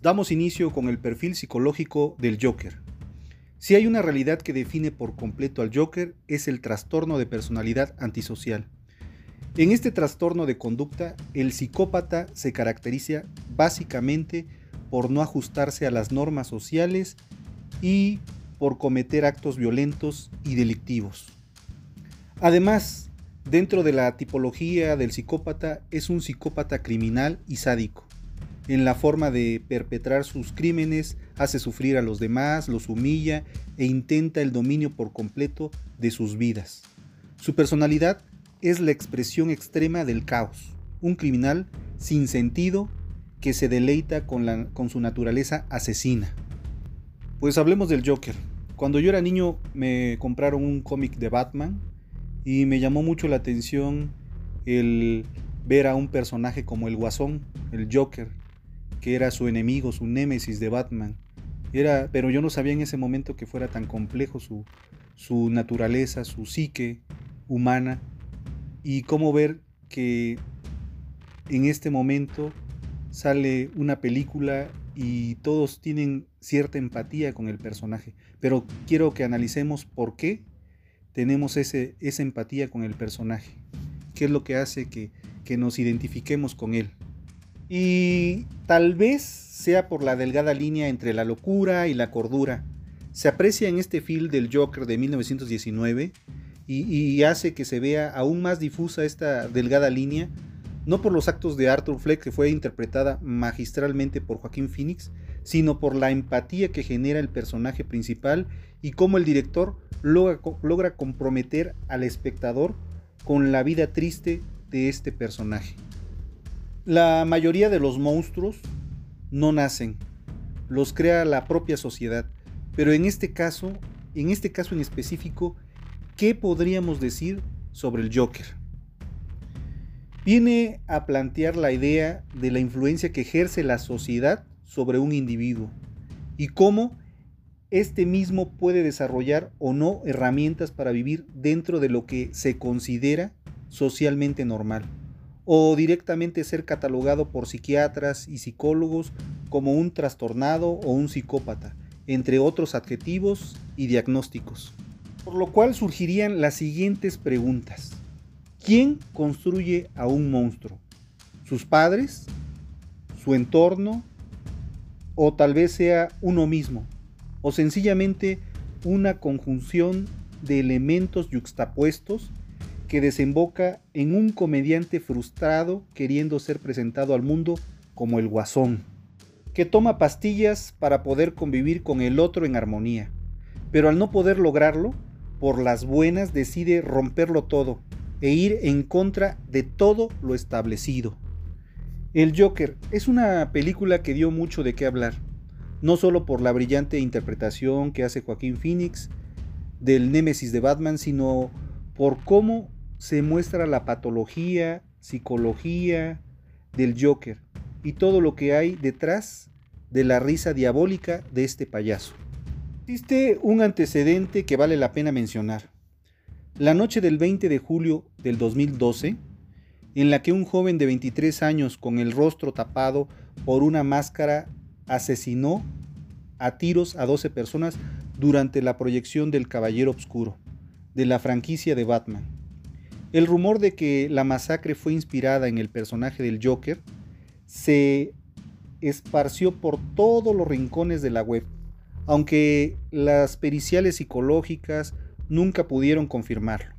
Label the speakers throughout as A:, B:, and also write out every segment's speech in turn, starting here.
A: Damos inicio con el perfil psicológico del Joker. Si hay una realidad que define por completo al Joker es el trastorno de personalidad antisocial. En este trastorno de conducta, el psicópata se caracteriza básicamente por no ajustarse a las normas sociales y por cometer actos violentos y delictivos. Además, dentro de la tipología del psicópata es un psicópata criminal y sádico en la forma de perpetrar sus crímenes, hace sufrir a los demás, los humilla e intenta el dominio por completo de sus vidas. Su personalidad es la expresión extrema del caos, un criminal sin sentido que se deleita con, con su naturaleza asesina. Pues hablemos del Joker. Cuando yo era niño me compraron un cómic de Batman y me llamó mucho la atención el ver a un personaje como el Guasón, el Joker, que era su enemigo, su némesis de Batman. Era, pero yo no sabía en ese momento que fuera tan complejo su, su naturaleza, su psique humana y cómo ver que en este momento sale una película y todos tienen cierta empatía con el personaje. Pero quiero que analicemos por qué tenemos ese, esa empatía con el personaje. ¿Qué es lo que hace que, que nos identifiquemos con él? Y tal vez sea por la delgada línea entre la locura y la cordura. Se aprecia en este film del Joker de 1919 y, hace que se vea aún más difusa esta delgada línea, no por los actos de Arthur Fleck, que fue interpretada magistralmente por Joaquín Phoenix, sino por la empatía que genera el personaje principal y cómo el director logra, logra comprometer al espectador con la vida triste de este personaje. La mayoría de los monstruos no nacen, los crea la propia sociedad. Pero en este caso, en este caso en específico, ¿qué podríamos decir sobre el Joker? Viene a plantear la idea de la influencia que ejerce la sociedad sobre un individuo y cómo este mismo puede desarrollar o no herramientas para vivir dentro de lo que se considera socialmente normal o directamente ser catalogado por psiquiatras y psicólogos como un trastornado o un psicópata, entre otros adjetivos y diagnósticos. Por lo cual surgirían las siguientes preguntas. ¿Quién construye a un monstruo? ¿Sus padres? ¿Su entorno? ¿O tal vez sea uno mismo? ¿O sencillamente una conjunción de elementos yuxtapuestos que desemboca en un comediante frustrado queriendo ser presentado al mundo como el guasón, que toma pastillas para poder convivir con el otro en armonía, pero al no poder lograrlo, por las buenas decide romperlo todo e ir en contra de todo lo establecido. El Joker es una película que dio mucho de qué hablar, no solo por la brillante interpretación que hace Joaquín Phoenix del Némesis de Batman, sino por cómo se muestra la patología, psicología del Joker y todo lo que hay detrás de la risa diabólica de este payaso. Existe un antecedente que vale la pena mencionar. La noche del 20 de julio del 2012, en la que un joven de 23 años con el rostro tapado por una máscara asesinó a tiros a 12 personas durante la proyección del Caballero Oscuro, de la franquicia de Batman. El rumor de que la masacre fue inspirada en el personaje del Joker se esparció por todos los rincones de la web, aunque las periciales psicológicas nunca pudieron confirmarlo.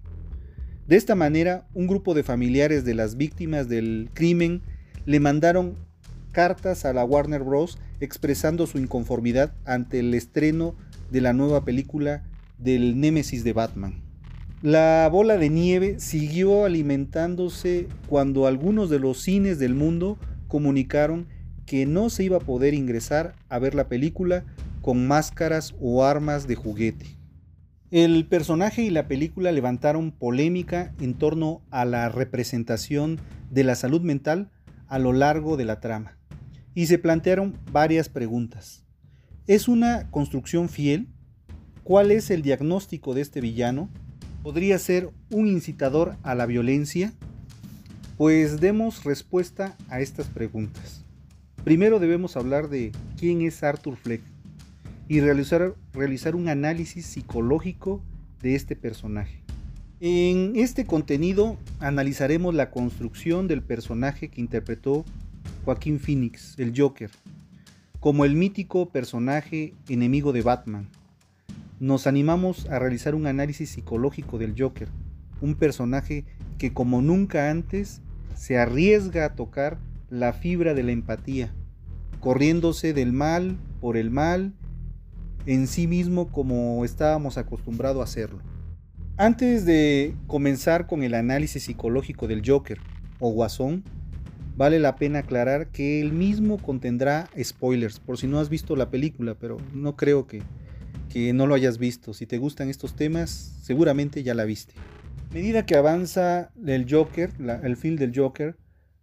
A: De esta manera, un grupo de familiares de las víctimas del crimen le mandaron cartas a la Warner Bros. expresando su inconformidad ante el estreno de la nueva película del Némesis de Batman. La bola de nieve siguió alimentándose cuando algunos de los cines del mundo comunicaron que no se iba a poder ingresar a ver la película con máscaras o armas de juguete. El personaje y la película levantaron polémica en torno a la representación de la salud mental a lo largo de la trama y se plantearon varias preguntas. ¿Es una construcción fiel? ¿Cuál es el diagnóstico de este villano? Podría ser un incitador a la violencia? Pues demos respuesta a estas preguntas. Primero debemos hablar de quién es Arthur Fleck y realizar, realizar un análisis psicológico de este personaje. En este contenido analizaremos la construcción del personaje que interpretó Joaquín Phoenix, el Joker, como el mítico personaje enemigo de Batman, nos animamos a realizar un análisis psicológico del Joker, un personaje que como nunca antes se arriesga a tocar la fibra de la empatía, corriéndose del mal por el mal en sí mismo como estábamos acostumbrados a hacerlo. Antes de comenzar con el análisis psicológico del Joker o Guasón, vale la pena aclarar que el mismo contendrá spoilers, por si no has visto la película, pero no creo que, que no lo hayas visto. Si te gustan estos temas, seguramente ya la viste. A medida que avanza el Joker, el film del Joker,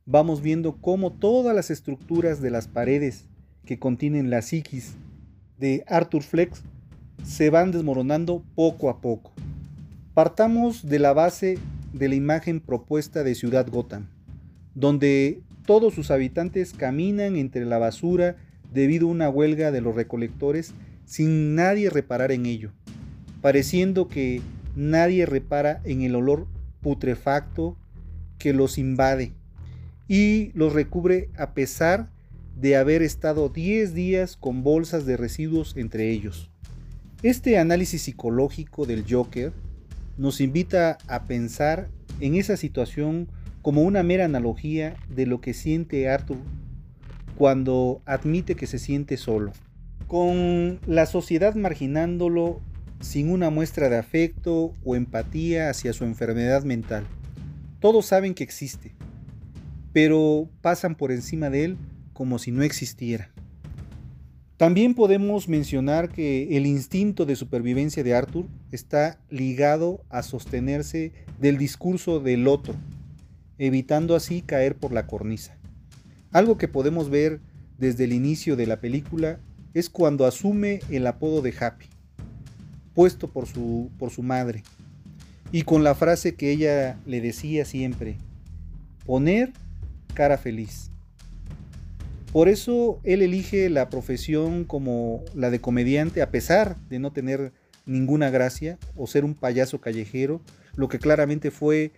A: vamos viendo cómo todas las estructuras de las paredes que contienen la psiquis de Arthur Flex se van desmoronando poco a poco. Partamos de la base de la imagen propuesta de Ciudad Gotham, donde todos sus habitantes caminan entre la basura debido a una huelga de los recolectores sin nadie reparar en ello, pareciendo que nadie repara en el olor putrefacto que los invade y los recubre a pesar de haber estado 10 días con bolsas de residuos entre ellos. Este análisis psicológico del Joker nos invita a pensar en esa situación como una mera analogía de lo que siente Arthur cuando admite que se siente solo con la sociedad marginándolo sin una muestra de afecto o empatía hacia su enfermedad mental. Todos saben que existe, pero pasan por encima de él como si no existiera. También podemos mencionar que el instinto de supervivencia de Arthur está ligado a sostenerse del discurso del otro, evitando así caer por la cornisa. Algo que podemos ver desde el inicio de la película es cuando asume el apodo de Happy, puesto por su, por su madre, y con la frase que ella le decía siempre, poner cara feliz. Por eso él elige la profesión como la de comediante, a pesar de no tener ninguna gracia o ser un payaso callejero, lo que claramente fue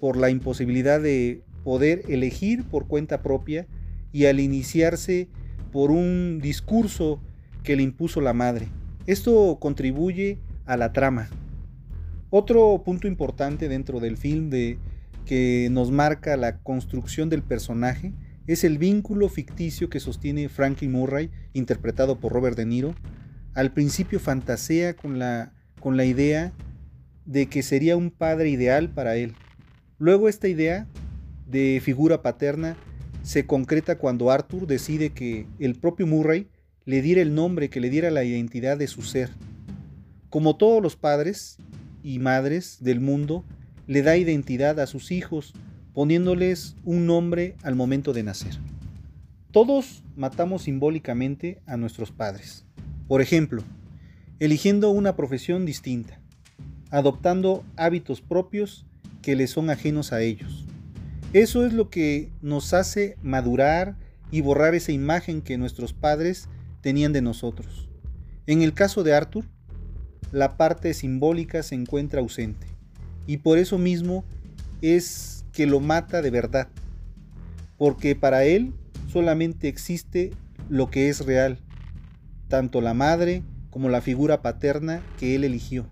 A: por la imposibilidad de poder elegir por cuenta propia y al iniciarse por un discurso que le impuso la madre. Esto contribuye a la trama. Otro punto importante dentro del film de, que nos marca la construcción del personaje es el vínculo ficticio que sostiene Frankie Murray, interpretado por Robert De Niro. Al principio fantasea con la, con la idea de que sería un padre ideal para él. Luego esta idea de figura paterna se concreta cuando Arthur decide que el propio Murray le diera el nombre, que le diera la identidad de su ser. Como todos los padres y madres del mundo, le da identidad a sus hijos, poniéndoles un nombre al momento de nacer. Todos matamos simbólicamente a nuestros padres. Por ejemplo, eligiendo una profesión distinta, adoptando hábitos propios que les son ajenos a ellos eso es lo que nos hace madurar y borrar esa imagen que nuestros padres tenían de nosotros. En el caso de Arthur, la parte simbólica se encuentra ausente y por eso mismo es que lo mata de verdad, porque para él solamente existe lo que es real, tanto la madre como la figura paterna que él eligió.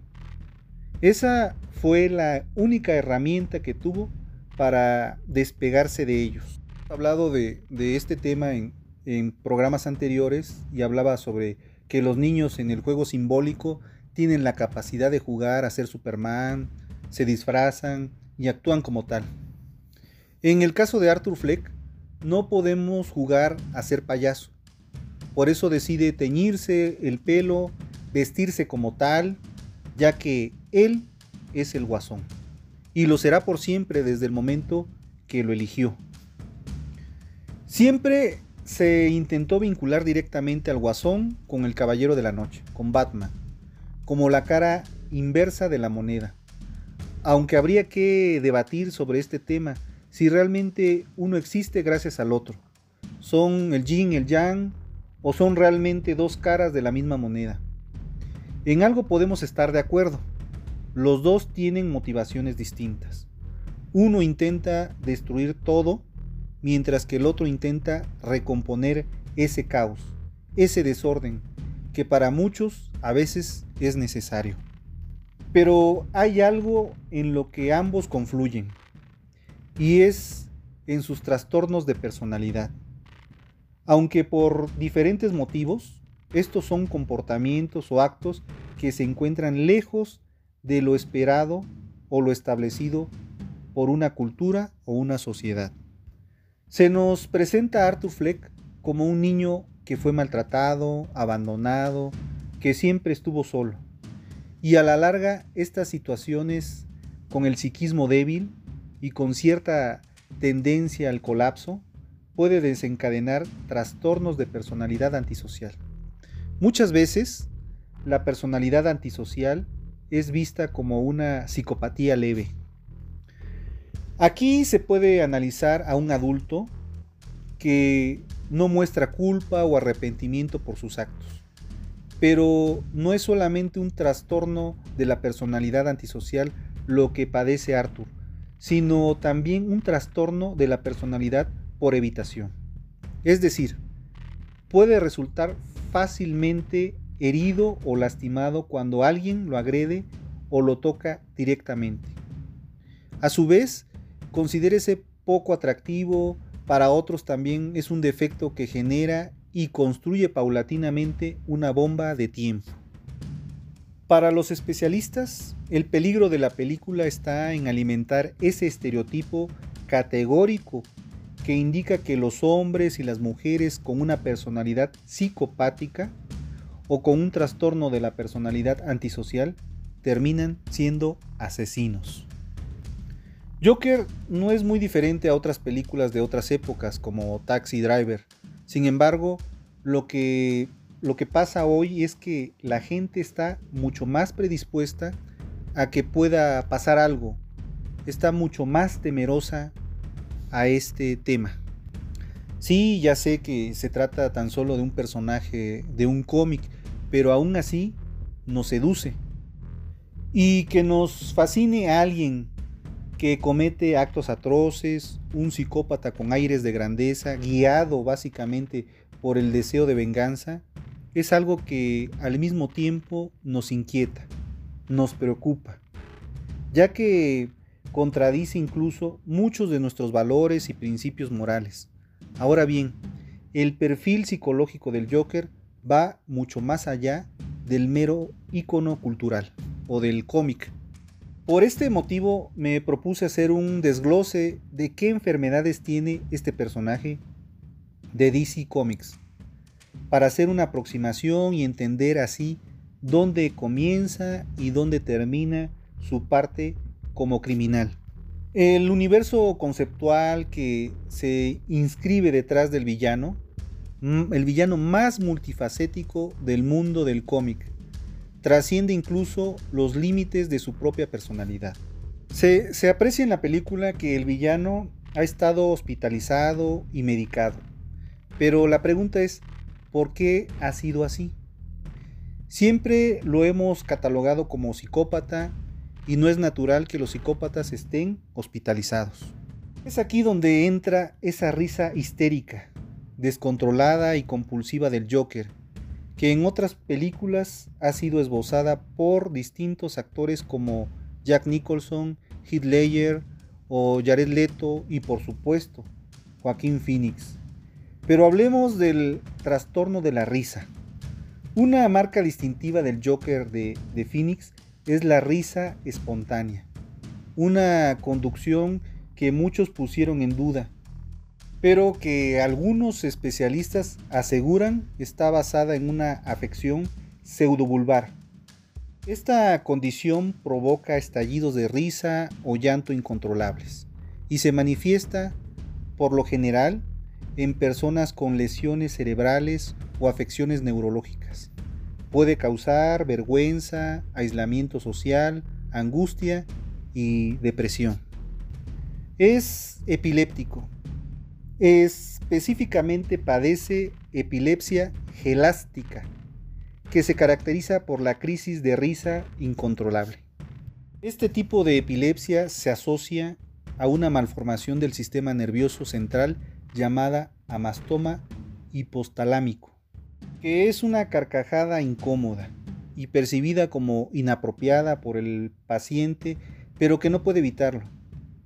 A: Esa fue la única herramienta que tuvo para despegarse de ellos. He hablado de, este tema en, en programas anteriores y hablaba sobre que los niños en el juego simbólico tienen la capacidad de jugar a ser Superman, se disfrazan y actúan como tal. En el caso de Arthur Fleck, no podemos jugar a ser payaso. Por eso decide teñirse el pelo, vestirse como tal, ya que él es el guasón. Y lo será por siempre desde el momento que lo eligió. Siempre se intentó vincular directamente al guasón con el Caballero de la Noche, con Batman, como la cara inversa de la moneda. Aunque habría que debatir sobre este tema, si realmente uno existe gracias al otro. ¿Son el yin, el yang o son realmente dos caras de la misma moneda? En algo podemos estar de acuerdo. Los dos tienen motivaciones distintas. Uno intenta destruir todo, mientras que el otro intenta recomponer ese caos, ese desorden, que para muchos a veces es necesario. Pero hay algo en lo que ambos confluyen, y es en sus trastornos de personalidad. Aunque por diferentes motivos, estos son comportamientos o actos que se encuentran lejos de lo esperado o lo establecido por una cultura o una sociedad. Se nos presenta a Arthur Fleck como un niño que fue maltratado, abandonado, que siempre estuvo solo. Y a la larga estas situaciones con el psiquismo débil y con cierta tendencia al colapso puede desencadenar trastornos de personalidad antisocial. Muchas veces la personalidad antisocial es vista como una psicopatía leve. Aquí se puede analizar a un adulto que no muestra culpa o arrepentimiento por sus actos. Pero no es solamente un trastorno de la personalidad antisocial lo que padece Arthur, sino también un trastorno de la personalidad por evitación. Es decir, puede resultar fácilmente herido o lastimado cuando alguien lo agrede o lo toca directamente. A su vez, considérese poco atractivo, para otros también es un defecto que genera y construye paulatinamente una bomba de tiempo. Para los especialistas, el peligro de la película está en alimentar ese estereotipo categórico que indica que los hombres y las mujeres con una personalidad psicopática o con un trastorno de la personalidad antisocial terminan siendo asesinos. Joker no es muy diferente a otras películas de otras épocas como Taxi Driver. Sin embargo, lo que, lo que pasa hoy es que la gente está mucho más predispuesta a que pueda pasar algo. Está mucho más temerosa a este tema. Sí, ya sé que se trata tan solo de un personaje de un cómic, pero aún así nos seduce. Y que nos fascine a alguien que comete actos atroces, un psicópata con aires de grandeza, guiado básicamente por el deseo de venganza, es algo que al mismo tiempo nos inquieta, nos preocupa, ya que contradice incluso muchos de nuestros valores y principios morales. Ahora bien, el perfil psicológico del Joker va mucho más allá del mero icono cultural o del cómic por este motivo me propuse hacer un desglose de qué enfermedades tiene este personaje de DC Comics, para hacer una aproximación y entender así dónde comienza y dónde termina su parte como criminal. El universo conceptual que se inscribe detrás del villano, el villano más multifacético del mundo del cómic, trasciende incluso los límites de su propia personalidad. Se, aprecia en la película que el villano ha estado hospitalizado y medicado, pero la pregunta es, ¿por qué ha sido así? Siempre lo hemos catalogado como psicópata y no es natural que los psicópatas estén hospitalizados. Es aquí donde entra esa risa histérica, descontrolada y compulsiva del Joker, que en otras películas ha sido esbozada por distintos actores como Jack Nicholson, Heath Ledger o Jared Leto y por supuesto Joaquín Phoenix. Pero hablemos del trastorno de la risa. Una marca distintiva del Joker de, de Phoenix es la risa espontánea, una conducción que muchos pusieron en duda, pero que algunos especialistas aseguran está basada en una afección pseudovulvar. Esta condición provoca estallidos de risa o llanto incontrolables y se manifiesta, por lo general, en personas con lesiones cerebrales o afecciones neurológicas. Puede causar vergüenza, aislamiento social, angustia y depresión. Es epiléptico. Específicamente padece epilepsia gelástica, que se caracteriza por la crisis de risa incontrolable. Este tipo de epilepsia se asocia a una malformación del sistema nervioso central llamada amastoma hipostalámico, que es una carcajada incómoda y percibida como inapropiada por el paciente, pero que no puede evitarlo.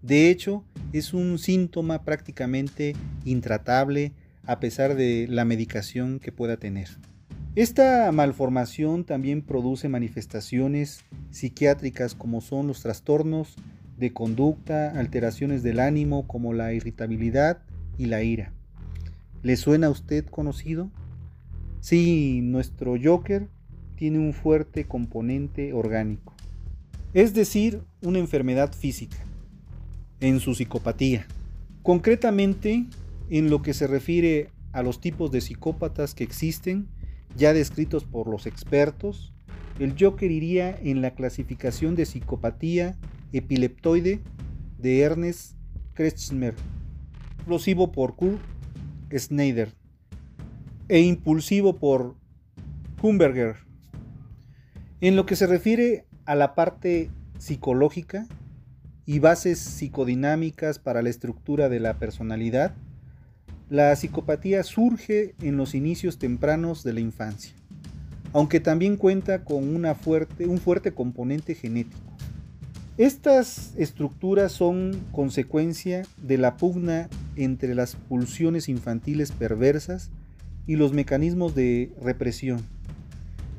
A: De hecho, es un síntoma prácticamente intratable a pesar de la medicación que pueda tener. Esta malformación también produce manifestaciones psiquiátricas como son los trastornos de conducta, alteraciones del ánimo como la irritabilidad y la ira. ¿Le suena a usted conocido? Sí, nuestro Joker tiene un fuerte componente orgánico, es decir, una enfermedad física en su psicopatía. Concretamente, en lo que se refiere a los tipos de psicópatas que existen, ya descritos por los expertos, el Joker iría en la clasificación de psicopatía epileptoide de Ernest Kretschmer, explosivo por Kurt Schneider e impulsivo por Humberger. En lo que se refiere a la parte psicológica, y bases psicodinámicas para la estructura de la personalidad, la psicopatía surge en los inicios tempranos de la infancia, aunque también cuenta con una fuerte, un fuerte componente genético. Estas estructuras son consecuencia de la pugna entre las pulsiones infantiles perversas y los mecanismos de represión,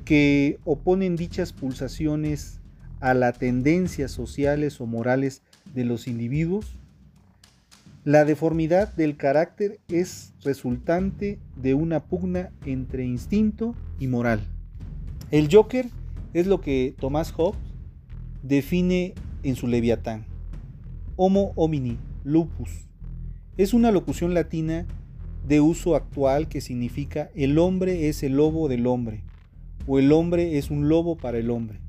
A: que oponen dichas pulsaciones a las tendencias sociales o morales de los individuos, la deformidad del carácter es resultante de una pugna entre instinto y moral. El Joker es lo que Thomas Hobbes define en su Leviatán. Homo homini, lupus. Es una locución latina de uso actual que significa el hombre es el lobo del hombre o el hombre es un lobo para el hombre.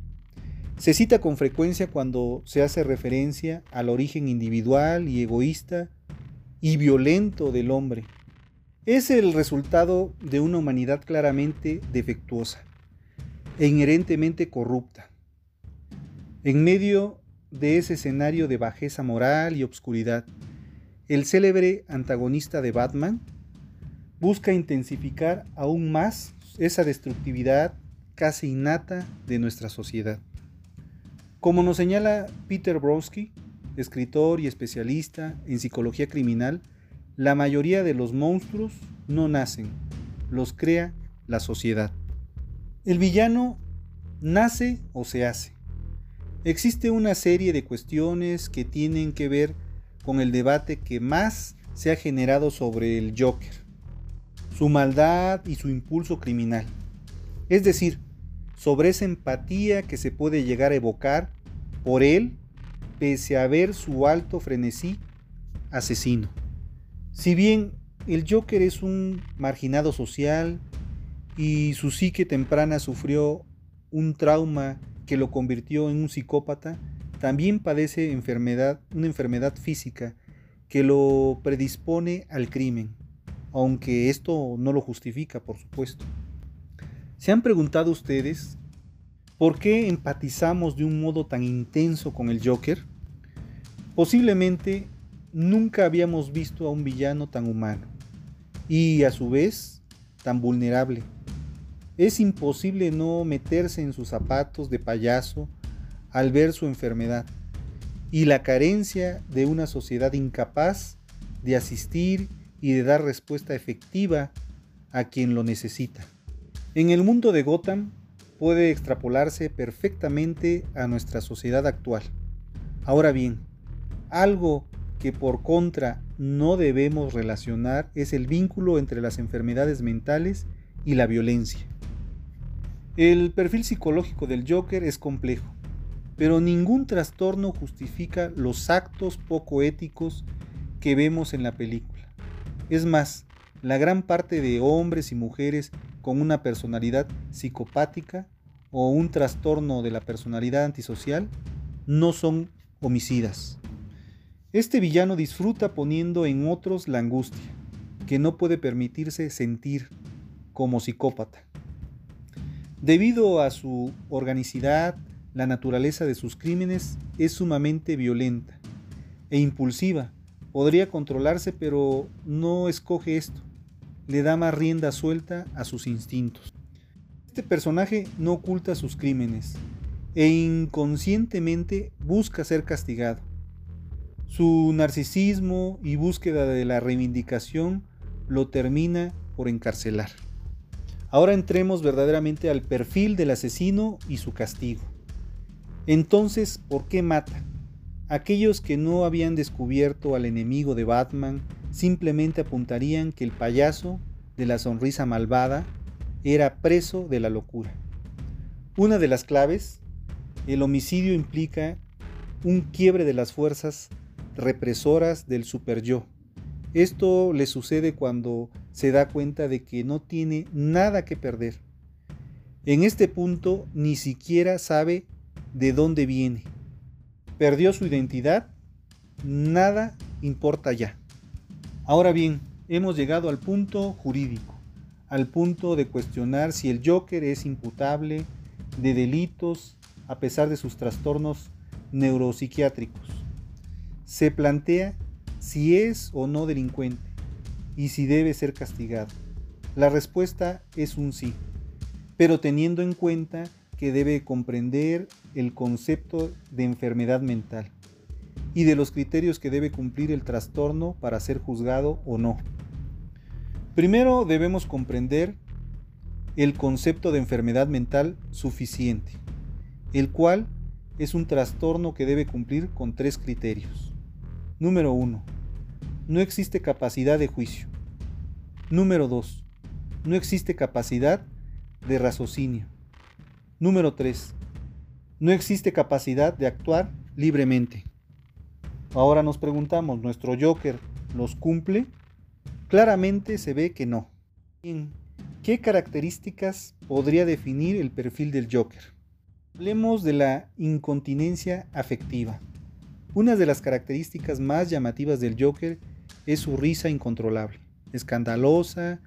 A: Se cita con frecuencia cuando se hace referencia al origen individual y egoísta y violento del hombre. Es el resultado de una humanidad claramente defectuosa e inherentemente corrupta. En medio de ese escenario de bajeza moral y obscuridad, el célebre antagonista de Batman busca intensificar aún más esa destructividad casi innata de nuestra sociedad. Como nos señala Peter Brodsky, escritor y especialista en psicología criminal, la mayoría de los monstruos no nacen, los crea la sociedad. El villano nace o se hace. Existe una serie de cuestiones que tienen que ver con el debate que más se ha generado sobre el Joker, su maldad y su impulso criminal. Es decir, sobre esa empatía que se puede llegar a evocar por él, pese a ver su alto frenesí asesino. Si bien el Joker es un marginado social y su psique temprana sufrió un trauma que lo convirtió en un psicópata, también padece enfermedad, una enfermedad física que lo predispone al crimen, aunque esto no lo justifica, por supuesto. ¿Se han preguntado ustedes por qué empatizamos de un modo tan intenso con el Joker? Posiblemente nunca habíamos visto a un villano tan humano, y a su vez tan vulnerable. Es imposible no meterse en sus zapatos de payaso al ver su enfermedad y la carencia de una sociedad incapaz de asistir y de dar respuesta efectiva a quien lo necesita. En el mundo de Gotham puede extrapolarse perfectamente a nuestra sociedad actual. Ahora bien, algo que por contra no debemos relacionar es el vínculo entre las enfermedades mentales y la violencia. El perfil psicológico del Joker es complejo, pero ningún trastorno justifica los actos poco éticos que vemos en la película. Es más, la gran parte de hombres y mujeres con una personalidad psicopática o un trastorno de la personalidad antisocial no son homicidas. Este villano disfruta poniendo en otros la angustia, que no puede permitirse sentir como psicópata. Debido a su organicidad, la naturaleza de sus crímenes es sumamente violenta e impulsiva. Podría controlarse, pero no escoge esto le da más rienda suelta a sus instintos. Este personaje no oculta sus crímenes e inconscientemente busca ser castigado. Su narcisismo y búsqueda de la reivindicación lo termina por encarcelar. Ahora entremos verdaderamente al perfil del asesino y su castigo. Entonces, ¿por qué mata? Aquellos que no habían descubierto al enemigo de Batman simplemente apuntarían que el payaso de la sonrisa malvada era preso de la locura. Una de las claves, el homicidio implica un quiebre de las fuerzas represoras del superyo. Esto le sucede cuando se da cuenta de que no tiene nada que perder. En este punto ni siquiera sabe de dónde viene. Perdió su identidad, nada importa ya. Ahora bien, hemos llegado al punto jurídico, al punto de cuestionar si el Joker es imputable de delitos a pesar de sus trastornos neuropsiquiátricos. Se plantea si es o no delincuente y si debe ser castigado. La respuesta es un sí, pero teniendo en cuenta que debe comprender el concepto de enfermedad mental y de los criterios que debe cumplir el trastorno para ser juzgado o no. Primero debemos comprender el concepto de enfermedad mental suficiente, el cual es un trastorno que debe cumplir con tres criterios. Número 1. No existe capacidad de juicio. Número 2. No existe capacidad de raciocinio. Número 3. No existe capacidad de actuar libremente. Ahora nos preguntamos, ¿nuestro Joker los cumple? Claramente se ve que no. ¿Qué características podría definir el perfil del Joker? Hablemos de la incontinencia afectiva. Una de las características más llamativas del Joker es su risa incontrolable, escandalosa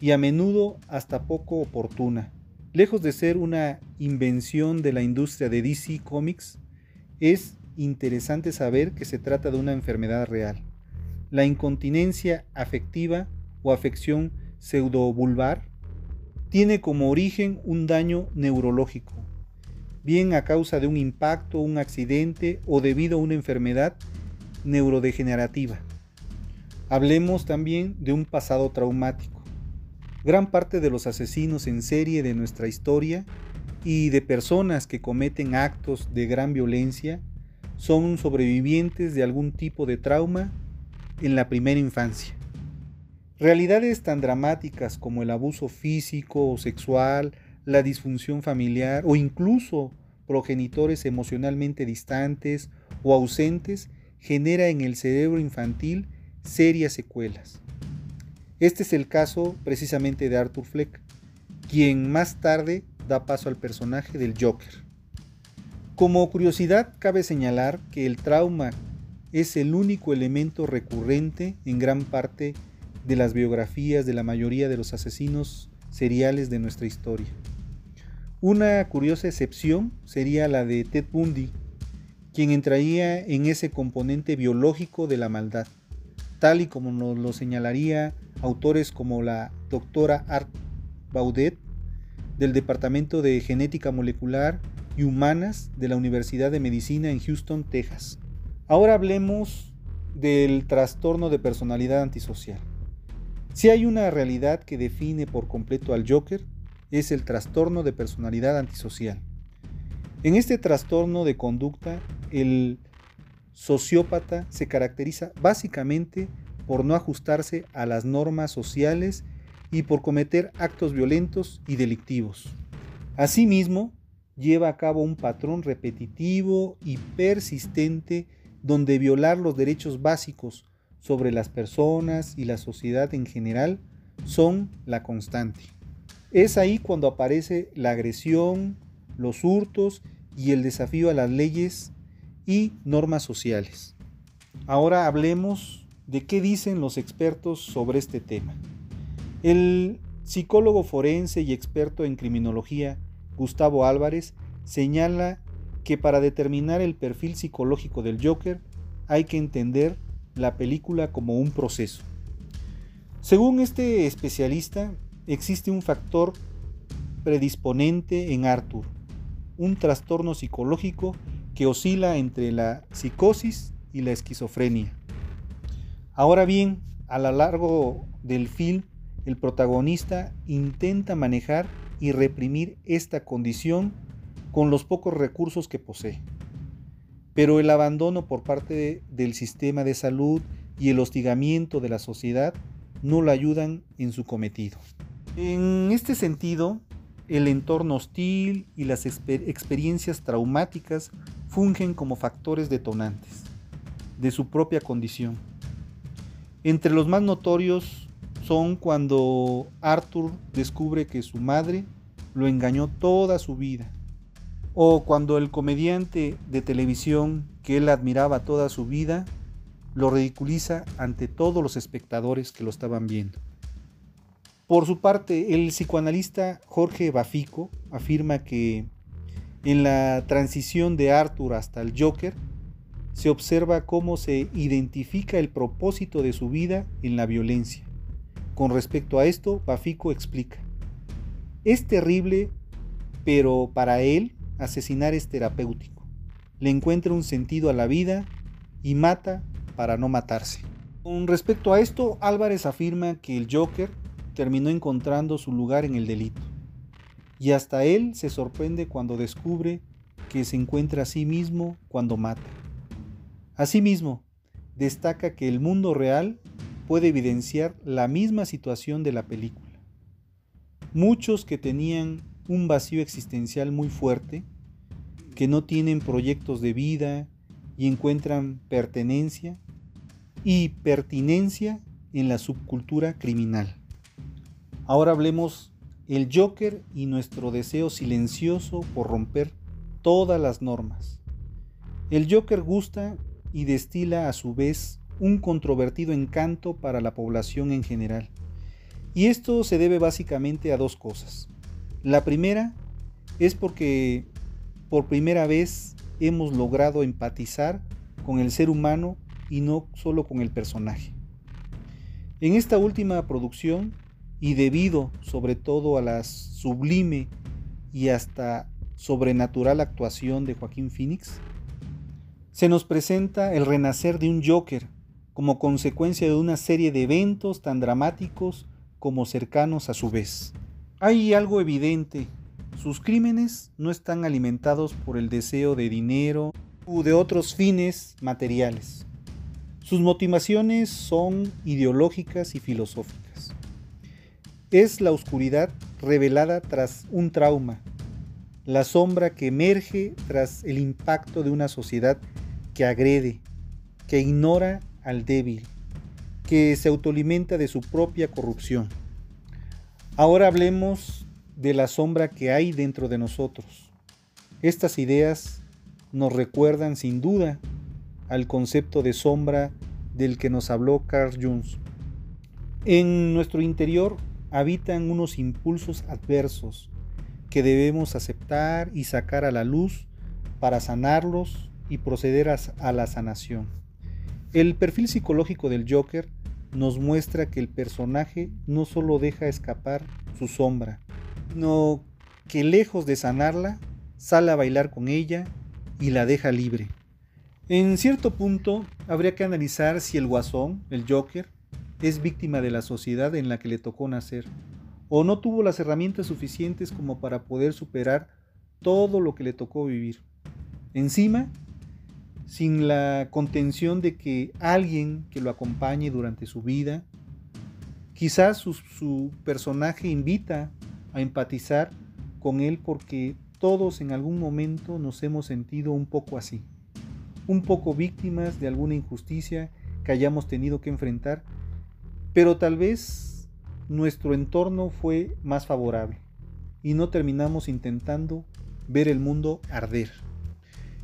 A: y a menudo hasta poco oportuna. Lejos de ser una invención de la industria de DC Comics, es interesante saber que se trata de una enfermedad real. La incontinencia afectiva o afección pseudovulvar tiene como origen un daño neurológico, bien a causa de un impacto, un accidente o debido a una enfermedad neurodegenerativa. Hablemos también de un pasado traumático. Gran parte de los asesinos en serie de nuestra historia y de personas que cometen actos de gran violencia son sobrevivientes de algún tipo de trauma en la primera infancia. Realidades tan dramáticas como el abuso físico o sexual, la disfunción familiar o incluso progenitores emocionalmente distantes o ausentes genera en el cerebro infantil serias secuelas. Este es el caso precisamente de Arthur Fleck, quien más tarde da paso al personaje del Joker. Como curiosidad, cabe señalar que el trauma es el único elemento recurrente en gran parte de las biografías de la mayoría de los asesinos seriales de nuestra historia. Una curiosa excepción sería la de Ted Bundy, quien entraría en ese componente biológico de la maldad. tal y como nos lo señalaría autores como la doctora Art Baudet del Departamento de Genética Molecular y Humanas de la Universidad de Medicina en Houston, Texas. Ahora hablemos del trastorno de personalidad antisocial. Si hay una realidad que define por completo al Joker, es el trastorno de personalidad antisocial. En este trastorno de conducta, el sociópata se caracteriza básicamente por no ajustarse a las normas sociales y por cometer actos violentos y delictivos. Asimismo, lleva a cabo un patrón repetitivo y persistente donde violar los derechos básicos sobre las personas y la sociedad en general son la constante. Es ahí cuando aparece la agresión, los hurtos y el desafío a las leyes y normas sociales. Ahora hablemos de qué dicen los expertos sobre este tema. El psicólogo forense y experto en criminología, Gustavo Álvarez, señala que para determinar el perfil psicológico del Joker hay que entender la película como un proceso. Según este especialista, existe un factor predisponente en Arthur, un trastorno psicológico que oscila entre la psicosis y la esquizofrenia. Ahora bien, a lo largo del film, el protagonista intenta manejar y reprimir esta condición con los pocos recursos que posee pero el abandono por parte del sistema de salud y el hostigamiento de la sociedad no lo ayudan en su cometido. En este sentido, el entorno hostil y las experiencias traumáticas fungen como factores detonantes de su propia condición. Entre los más notorios son cuando Arthur descubre que su madre lo engañó toda su vida o cuando el comediante de televisión que él admiraba toda su vida lo ridiculiza ante todos los espectadores que lo estaban viendo. Por su parte, el psicoanalista Jorge Bafico afirma que en la transición de Arthur hasta el Joker se observa cómo se identifica el propósito de su vida en la violencia. Con respecto a esto, Bafico explica, es terrible, pero para él asesinar es terapéutico. Le encuentra un sentido a la vida y mata para no matarse. Con respecto a esto, Álvarez afirma que el Joker terminó encontrando su lugar en el delito. Y hasta él se sorprende cuando descubre que se encuentra a sí mismo cuando mata. Asimismo, destaca que el mundo real puede evidenciar la misma situación de la película. Muchos que tenían un vacío existencial muy fuerte, que no tienen proyectos de vida y encuentran pertenencia y pertinencia en la subcultura criminal. Ahora hablemos el Joker y nuestro deseo silencioso por romper todas las normas. El Joker gusta y destila a su vez un controvertido encanto para la población en general. Y esto se debe básicamente a dos cosas. La primera es porque por primera vez hemos logrado empatizar con el ser humano y no solo con el personaje. En esta última producción, y debido sobre todo a la sublime y hasta sobrenatural actuación de Joaquín Phoenix, se nos presenta el renacer de un Joker como consecuencia de una serie de eventos tan dramáticos como cercanos a su vez. Hay algo evidente. Sus crímenes no están alimentados por el deseo de dinero u de otros fines materiales. Sus motivaciones son ideológicas y filosóficas. Es la oscuridad revelada tras un trauma, la sombra que emerge tras el impacto de una sociedad que agrede, que ignora al débil, que se autoalimenta de su propia corrupción. Ahora hablemos de la sombra que hay dentro de nosotros. Estas ideas nos recuerdan sin duda al concepto de sombra del que nos habló Carl Jung. En nuestro interior habitan unos impulsos adversos que debemos aceptar y sacar a la luz para sanarlos y proceder a, la sanación. El perfil psicológico del Joker nos muestra que el personaje no solo deja escapar su sombra, sino que lejos de sanarla, sale a bailar con ella y la deja libre. En cierto punto, habría que analizar si el guasón, el Joker, es víctima de la sociedad en la que le tocó nacer, o no tuvo las herramientas suficientes como para poder superar todo lo que le tocó vivir. Encima, sin la contención de que alguien que lo acompañe durante su vida, quizás su, personaje invita a empatizar con él porque todos en algún momento nos hemos sentido un poco así, un poco víctimas de alguna injusticia que hayamos tenido que enfrentar, pero tal vez nuestro entorno fue más favorable y no terminamos intentando ver el mundo arder.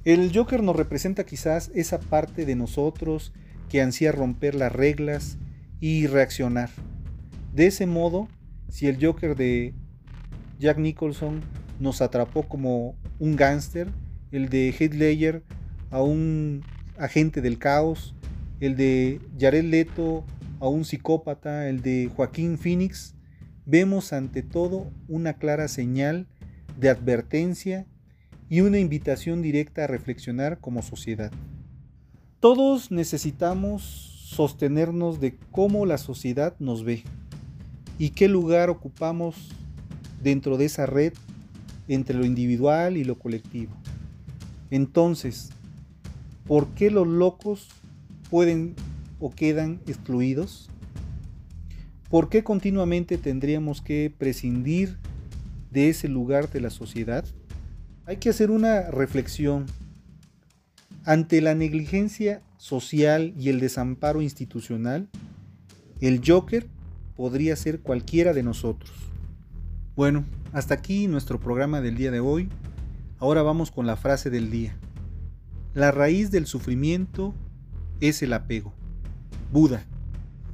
A: El Joker nos representa quizás esa parte de nosotros que ansía romper las reglas y reaccionar. De ese modo, si el Joker de Jack Nicholson nos atrapó como un gángster, el de Heath a un agente del caos, el de Jared Leto a un psicópata, el de Joaquín Phoenix, vemos ante todo una clara señal de advertencia y una invitación directa a reflexionar como sociedad. Todos necesitamos sostenernos de cómo la sociedad nos ve y qué lugar ocupamos dentro de esa red entre lo individual y lo colectivo. Entonces, ¿por qué los locos pueden o quedan excluidos? ¿Por qué continuamente tendríamos que prescindir de ese lugar de la sociedad? Hay que hacer una reflexión. Ante la negligencia social y el desamparo institucional, el Joker podría ser cualquiera de nosotros. Bueno, hasta aquí nuestro programa del día de hoy. Ahora vamos con la frase del día. La raíz del sufrimiento es el apego. Buda.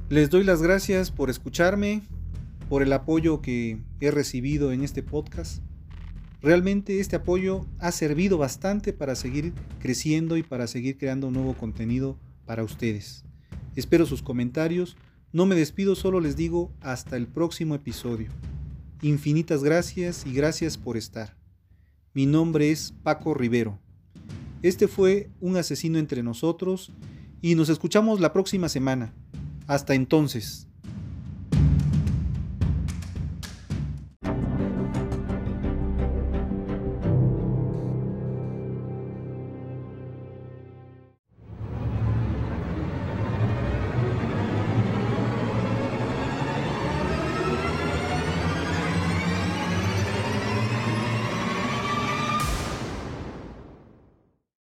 A: Les doy las gracias por escucharme, por el apoyo que he recibido en este podcast. Realmente este apoyo ha servido bastante para seguir creciendo y para seguir creando nuevo contenido para ustedes. Espero sus comentarios. No me despido, solo les digo hasta el próximo episodio. Infinitas gracias y gracias por estar. Mi nombre es Paco Rivero. Este fue Un asesino entre nosotros y nos escuchamos la próxima semana. Hasta entonces.